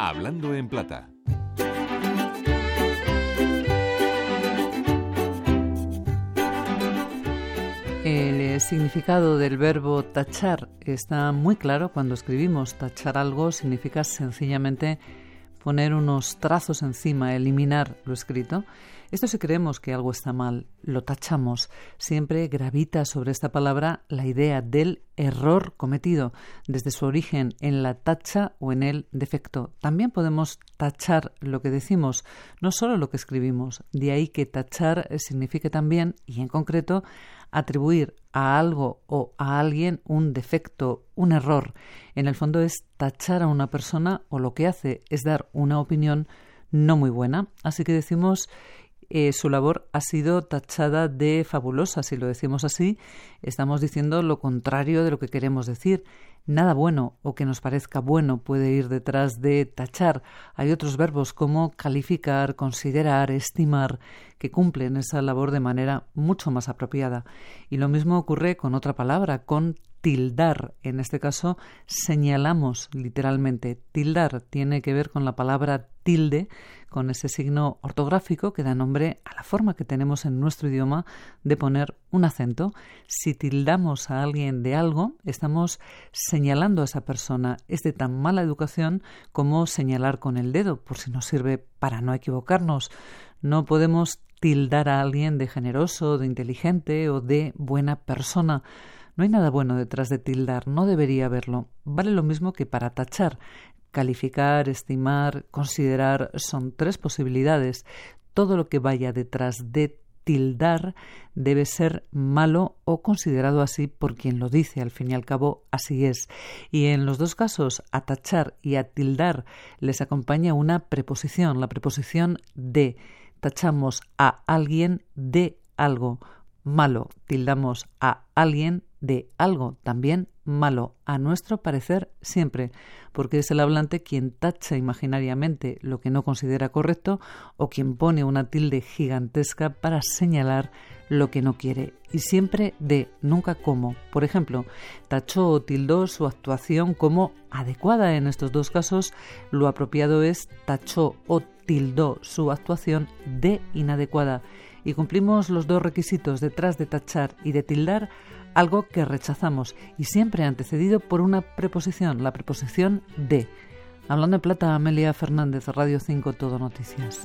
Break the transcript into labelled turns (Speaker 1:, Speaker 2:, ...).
Speaker 1: Hablando en plata.
Speaker 2: El significado del verbo tachar está muy claro cuando escribimos. Tachar algo significa sencillamente poner unos trazos encima, eliminar lo escrito. Esto si creemos que algo está mal, lo tachamos. Siempre gravita sobre esta palabra la idea del error cometido, desde su origen en la tacha o en el defecto. También podemos tachar lo que decimos, no solo lo que escribimos. De ahí que tachar signifique también, y en concreto, atribuir a algo o a alguien un defecto, un error. En el fondo es tachar a una persona o lo que hace es dar una opinión no muy buena. Así que decimos eh, su labor ha sido tachada de fabulosa. Si lo decimos así, estamos diciendo lo contrario de lo que queremos decir. Nada bueno o que nos parezca bueno puede ir detrás de tachar. Hay otros verbos como calificar, considerar, estimar, que cumplen esa labor de manera mucho más apropiada. Y lo mismo ocurre con otra palabra, con tildar. En este caso, señalamos literalmente. Tildar tiene que ver con la palabra tilde, con ese signo ortográfico que da nombre a la forma que tenemos en nuestro idioma de poner un acento. Si tildamos a alguien de algo, estamos señalando a esa persona. Es de tan mala educación como señalar con el dedo, por si nos sirve para no equivocarnos. No podemos tildar a alguien de generoso, de inteligente o de buena persona. No hay nada bueno detrás de tildar, no debería haberlo. Vale lo mismo que para tachar. Calificar, estimar, considerar son tres posibilidades. Todo lo que vaya detrás de tildar debe ser malo o considerado así por quien lo dice. Al fin y al cabo, así es. Y en los dos casos, a tachar y a tildar les acompaña una preposición, la preposición de. Tachamos a alguien de algo malo, tildamos a alguien de algo también malo, a nuestro parecer siempre, porque es el hablante quien tacha imaginariamente lo que no considera correcto o quien pone una tilde gigantesca para señalar lo que no quiere, y siempre de, nunca como. Por ejemplo, tachó o tildó su actuación como adecuada. En estos dos casos, lo apropiado es tachó o tildó su actuación de inadecuada y cumplimos los dos requisitos detrás de tachar y de tildar algo que rechazamos y siempre antecedido por una preposición, la preposición de. Hablando de plata, Amelia Fernández, Radio 5, Todo Noticias.